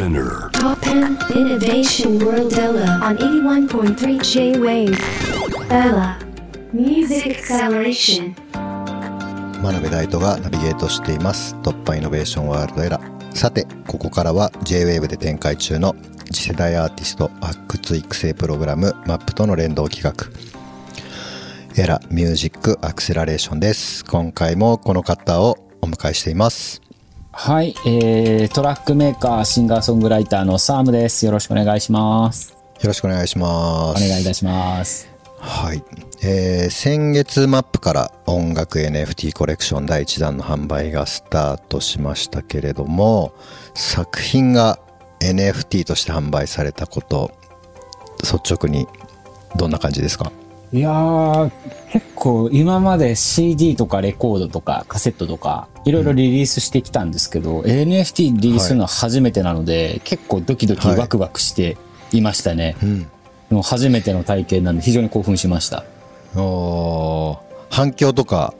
Spinner. Top 10 Innovation World Ella on 81.3 J-Wave. Ella Music Acceleration. 真鍋大斗がナビゲートしています突破イノベーションワールドエラーさてここからは JWAVE で展開中の次世代アーティスト発掘育成プログラム MAP との連動企画エラミュージックアクセラレーションです今回もこの方をお迎えしていますはい、えー、トラックメーカー、シンガーソングライターのサームです。よろしくお願いします。よろしくお願いしますお願いいたします。はい、えー先月マップから音楽 NFT コレクション第1弾の販売がスタートしましたけれども作品が NFT として販売されたこと率直にどんな感じですか？いやー、結構今まで CD とかレコードとかカセットとかいろいろリリースしてきたんですけど、NFT リリースするのは初めてなので、結構ドキドキはいワクワクしていましたね。うん。もう初めての体験なんで非常に興奮しました。反響とか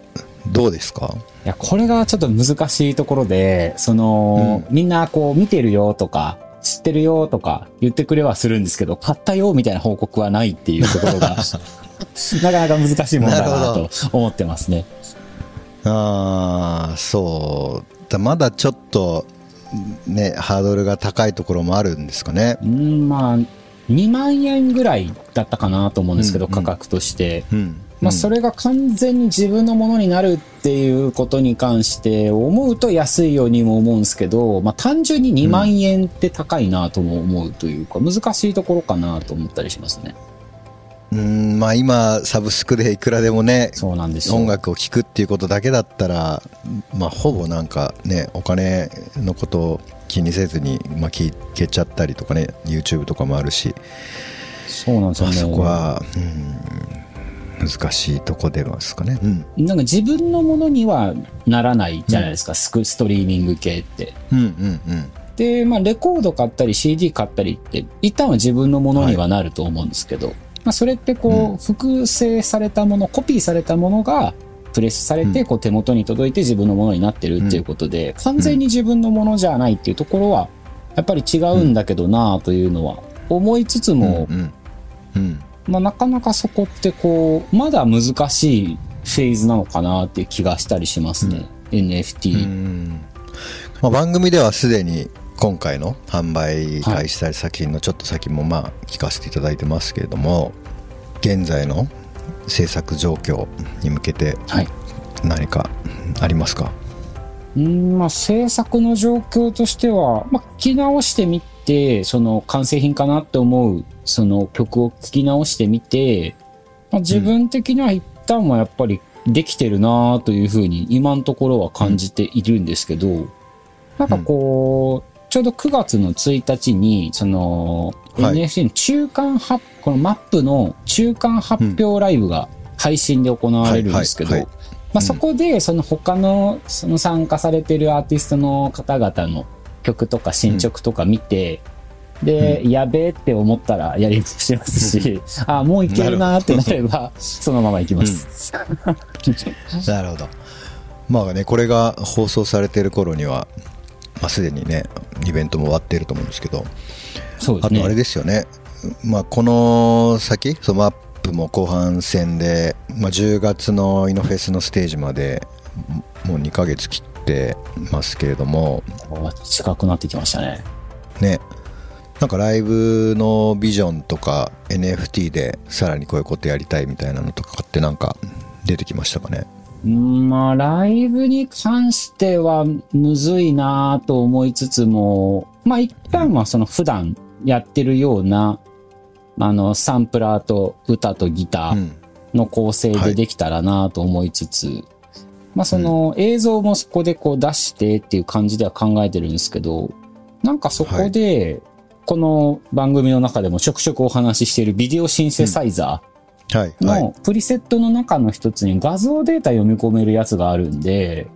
どうですか？いや、これがちょっと難しいところで、その、みんなこう見てるよとか、知ってるよとか言ってくれはするんですけど、買ったよみたいな報告はないっていうところが、なかなか難しいもんだなと思ってますね。ああそうだまだちょっとねハードルが高いところもあるんですかねうん、まあ、2万円ぐらいだったかなと思うんですけど、うんうん価格として。うんまあ、それが完全に自分のものになるっていうことに関して思うと安いようにも思うんですけど、まあ、単純に2万円って高いなとも思うというか、難しいところかなと思ったりしますね。うんまあ今サブスクでいくらでもねそうなんですよ。音楽を聴くっていうことだけだったら、まあ、ほぼなんかねお金のことを気にせずに、まあ、聞けちゃったりとかね YouTube とかもあるし、そうなんですよね。まあ、そこは、うん、難しいとこでますかね、うん、なんか自分のものにはならないじゃないですか、スクストリーミング系って。うんうんうんで、まあ、レコード買ったり CD 買ったりって、一旦は自分のものにはなると思うんですけど、まあ、それってこう、複製されたもの、コピーされたものが、プレスされて、こう手元に届いて自分のものになってるっていうことで、完全に自分のものじゃないっていうところは、やっぱり違うんだけどなあというのは思いつつも、まあ、なかなかそこってこう、まだ難しいフェーズなのかなっていう気がしたりしますね。NFT。うん。まあ、番組ではすでに今回の販売開始された作品のちょっと先もまあ聞かせていただいてますけれども現在の制作状況に向けて。何かありますか？うんまあ、制作の状況としては、まあ、聞き直してみて、その完成品かなって思う、その曲を聞き直してみて、まあ、自分的には一旦はやっぱりできてるなというふうに今のところは感じているんですけど、なんかこう、ちょうど9月の1日に、その、はい。NFT の中間発、このマップの中間発表ライブが配信で行われるんですけど、まあ、そこで、その他の、その参加されてるアーティストの方々の曲とか進捗とか見て、で、やべえって思ったらやり直しますし、あもういけるなーってなれば、そのままいきます。なるほど。まあねこれが放送されている頃には、まあ、すでにねイベントも終わっていると思うんですけど。ね。あとあれですよね、まあ、この先そのマップも後半戦で、まあ、10月のイノフェスのステージまでもう2ヶ月切ってますけれども。近くなってきましたね。ね。なんかライブのビジョンとか NFT でさらにこういうことやりたいみたいなのとかってなんか出てきましたかね？うんまあ、ライブに関してはむずいなと思いつつも、まあ一旦はその普段やってるような、あの、サンプラーと歌とギターうんの構成でできたらなと思いつつ、まあその映像もそこでこう出してっていう感じでは考えてるんですけど、なんかそこで、この番組の中でもちょくちょくお話ししているビデオシンセサイザー、はいはいのプリセットの中の一つに画像データ読み込めるやつがあるんで、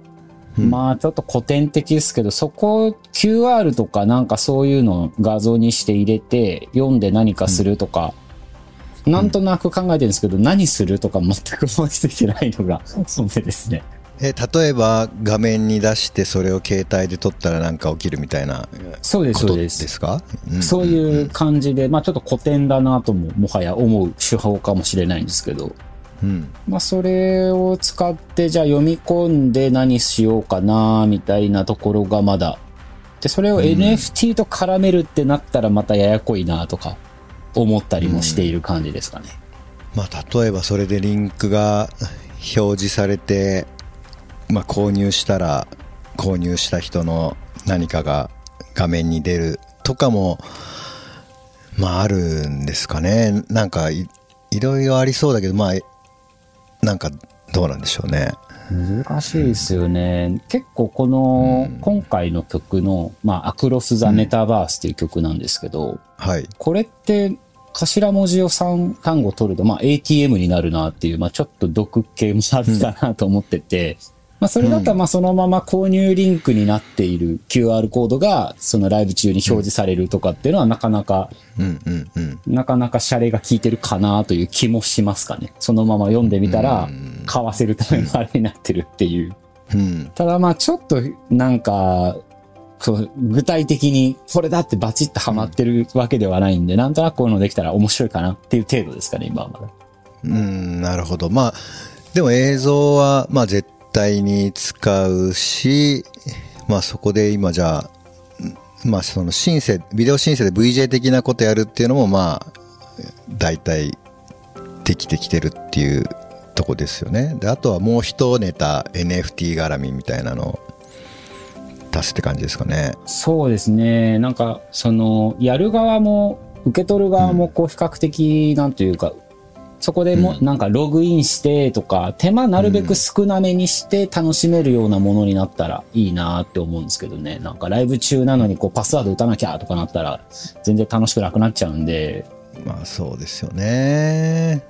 うん。まあちょっと古典的ですけど、そこ QR とかなんかそういうのを画像にして入れて読んで何かするとか、なんとなく考えてるんですけど、何するとか全く思いついてないのが 本音ですね。え例えば画面に出してそれを携帯で撮ったらなんか起きるみたいなそうです、そうです。すか？そういう感じで、まあちょっと古典だなとも、もはや思う手法かもしれないんですけど、うん。まあそれを使って、じゃあ読み込んで何しようかな、みたいなところがまだ。で、それを NFT と絡めるってなったらまたややこいな、とか、思ったりもしている感じですかね。まあ、例えばそれでリンクが表示されて、まあ、購入したら購入した人の何かが画面に出るとかもまああるんですかね。なんかいいろいろありそうだけどまあなんかどうなんでしょうね。難しいですよね。結構この、今回の曲の、まあ、アクロス・ザ・メタバースっていう曲なんですけど、はい。これって頭文字を3単語取ると、まあ、ATM になるなっていう、まあ、ちょっと毒系もあるかなと思ってて、まあ、それだったらまあそのまま購入リンクになっている QR コードがそのライブ中に表示されるとかっていうのはなかなか、うんうんうんなかなかシャレが効いてるかなという気もしますかね。そのまま読んでみたら、買わせるためのあれになってるっていう。うんただまあちょっとなんか、そう具体的にこれだってバチッとハマってるわけではないんで、なんとなくこういうのできたら面白いかなっていう程度ですかね、今はまだ。うんなるほどまあでも映像はまあ絶対に使うしまあそこで今じゃあまあそのシンセビデオシンセで VJ 的なことやるっていうのもまあ大体できてきてるっていうとこですよねであとはもう一ネタ NFT 絡みみたいなのを出すって感じですかねそうですね。なんか、その、やる側も、受け取る側も、こう、比較的、なんというか、そこでも、なんか、ログインしてとか、手間なるべく少なめにして楽しめるようなものになったらいいなって思うんですけどね。なんか、ライブ中なのに、こう、パスワード打たなきゃとかなったら、全然楽しくなくなっちゃうんで、まあそうですよね。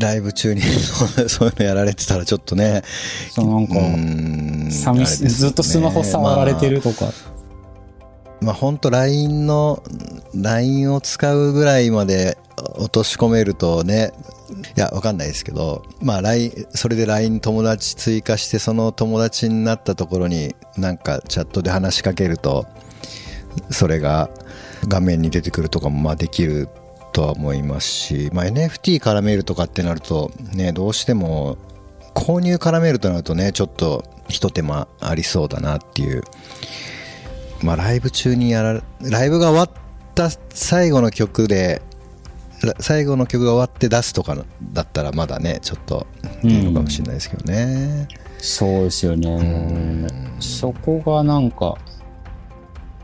ライブ中に そういうのやられてたらちょっとね。そのなんか、うん寂しね。ずっとスマホ触られてるとか。まあ本当 LINE の LINE を使うぐらいまで落とし込めるとねいやわかんないですけどまあ LINE それで LINE 友達追加してその友達になったところになんかチャットで話しかけるとそれが画面に出てくるとかもまあできるとは思いますし、まあ、NFT 絡めるとかってなるとねどうしても購入絡めるとなるとねちょっとひと手間ありそうだなっていう。まあ、ライブ中にやらライブが終わった最後の曲で最後の曲が終わって出すとかだったらまだねちょっといいのかもしれないですけどね、そうですよね。そこがなんか、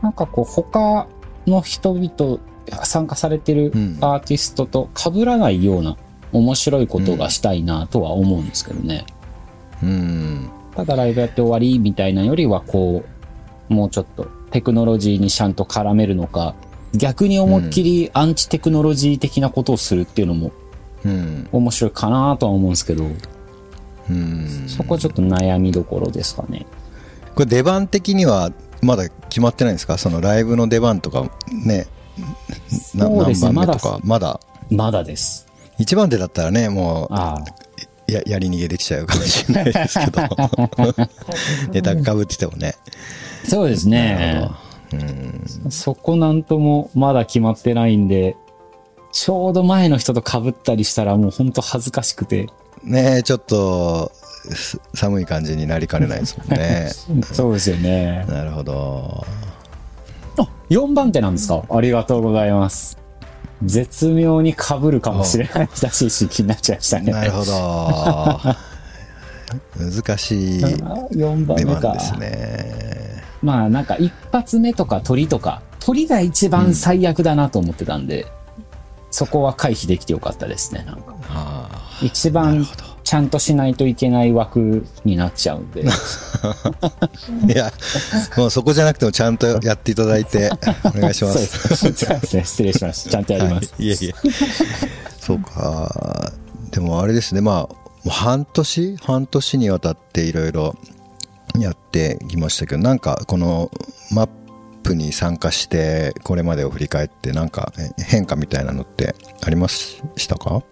なんかこう他の人々、参加されてるうんアーティストと被らないような面白いことがしたいなとは思うんですけどね。うんただライブやって終わりみたいなよりはこう、もうちょっとテクノロジーにちゃんと絡めるのか、逆に思いっきりアンチテクノロジー的なことをするっていうのもうん。面白いかなとは思うんですけど、うん。そこはちょっと悩みどころですかね。これ出番的にはまだ決まってないんですか？そのライブの出番とかねなそうですね。何番目とか？まだまだ。です。一番手だったらねもう。ややり逃げできちゃうかもしれないですけど。ネタかぶっててもね。そうですね。そこなんともまだ決まってないんで、ちょうど前の人と被ったりしたらもうほんと恥ずかしくて。ねちょっとす寒い感じになりかねないですもんね そうですよね。なるほどあ、4番手なんですか？ありがとうございます。絶妙に被るかもしれないらしいし気になっちゃいましたね。なるほど 難しい4番目か出番で。すねまあなんか一発目とか鳥とか、鳥が一番最悪だなと思ってたんで、そこは回避できてよかったですね。なんかはあ一番ちゃんとしないといけない枠になっちゃうんで。いやもうそこじゃなくてもちゃんとやっていただいて お願いします。そうですね。失礼しました。ちゃんとやります。はい、いえいえそうかでもあれですねまあもう半年？半年にわたっていろいろやってきましたけどなんかこのマップに参加してこれまでを振り返ってなんかえ変化みたいなのってありましたか？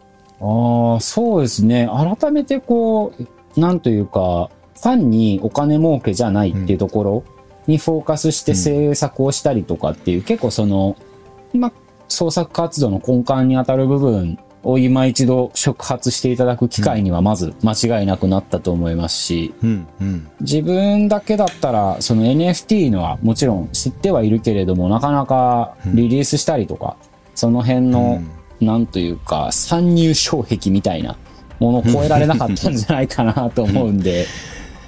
ああ、そうですね。改めてこう、なんというか、ファンにお金儲けじゃないっていうところにフォーカスして制作をしたりとかっていう、結構その、まあ、創作活動の根幹に当たる部分を今一度触発していただく機会にはまず間違いなくなったと思いますし、うんうん。自分だけだったら、その NFT のはもちろん知ってはいるけれども、なかなかリリースしたりとか、その辺の、なんというか、参入障壁みたいなものを超えられなかったんじゃないかなと思うんで、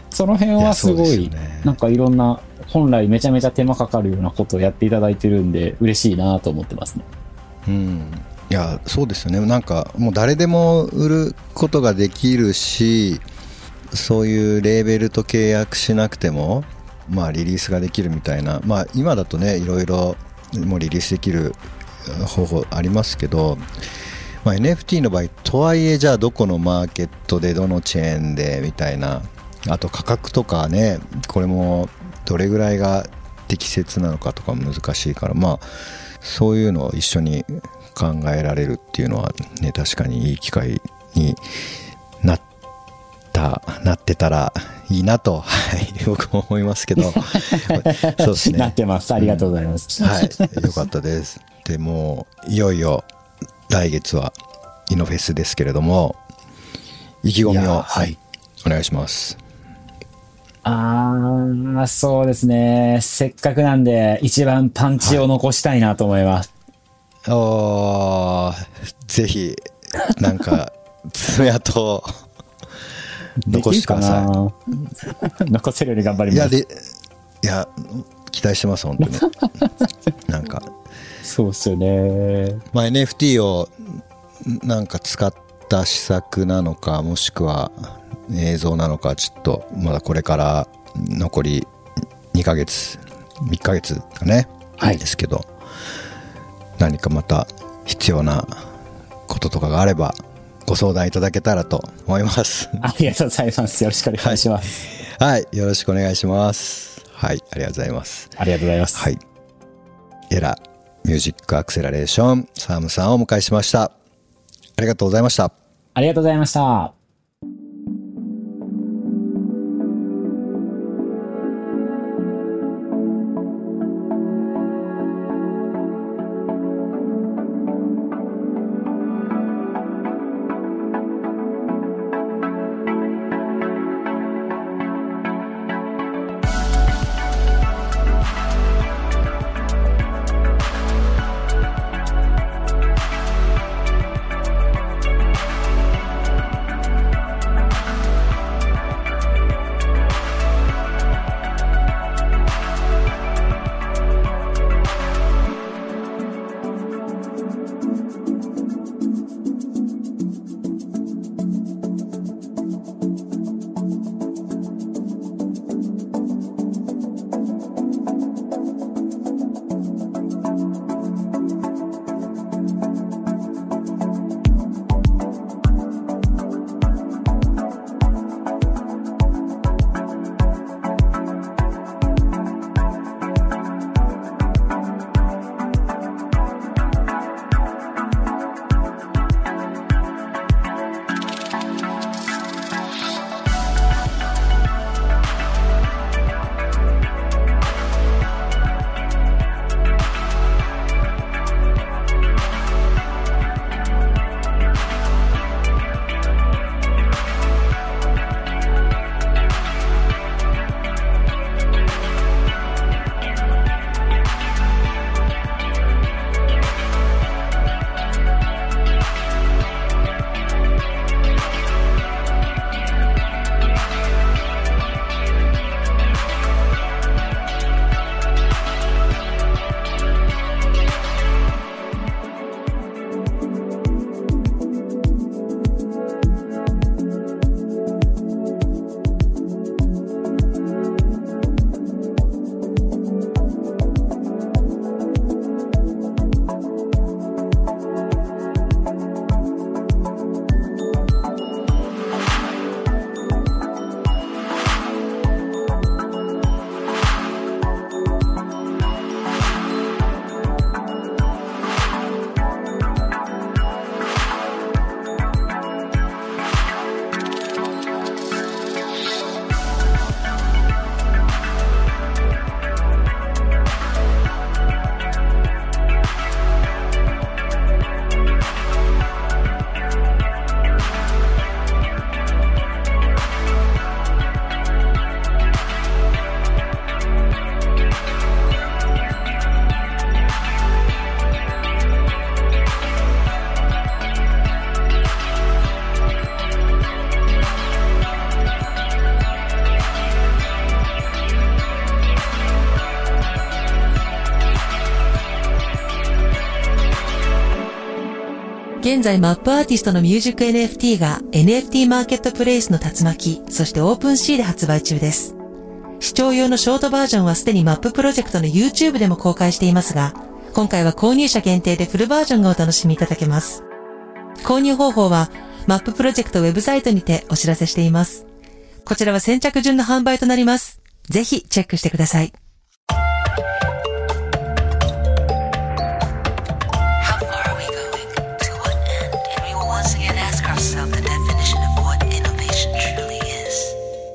その辺はすごい、なんかいろんな、本来めちゃめちゃ手間かかるようなことをやっていただいてるんで、嬉しいなと思ってますね。うんいやそうですよね。なんかもう誰でも売ることができるしそういうレーベルと契約しなくてもまあリリースができるみたいな。まあ今だとねいろいろもうリリースできる方法ありますけど、まあ、NFT の場合とはいえじゃあどこのマーケットでどのチェーンでみたいな。あと価格とかねこれもどれぐらいが適切なのかとか難しいからまあそういうのを一緒に考えられるっていうのはね確かにいい機会になったなってたらいいなと、はい、僕も思いますけど そうですなっねてます。ありがとうございます。はいよかったですでもういよいよ来月はイノフェスですけれども意気込みをはいお願いしますあー、そうですね。せっかくなんで、一番パンチを残したいなと思います。おーぜひなんか 爪痕を残してください。残せるように頑張ります。いやでいや期待してます本当に。なんか、そうっすよね。まあ、NFT をなんか使った施策なのかもしくは映像なのかちょっとまだこれから残り2ヶ月3ヶ月かね、はい。ですけど何かまた必要なこととかがあればご相談いただけたらと思いますありがとうございます。よろしくお願いします。はいよろしくお願いしますはいありがとうございますありがとうございます。はい。エラミュージックアクセラレーション、サームさんをお迎えしました。ありがとうございました。ありがとうございました。現在マップアーティストのミュージック NFT が NFT マーケットプレイスの竜巻、そして OpenSea で発売中です。視聴用のショートバージョンはすでにマッププロジェクトの YouTube でも公開していますが、今回は購入者限定でフルバージョンがお楽しみいただけます。購入方法は、マッププロジェクトウェブサイトにてお知らせしています。こちらは先着順の販売となります。ぜひチェックしてください。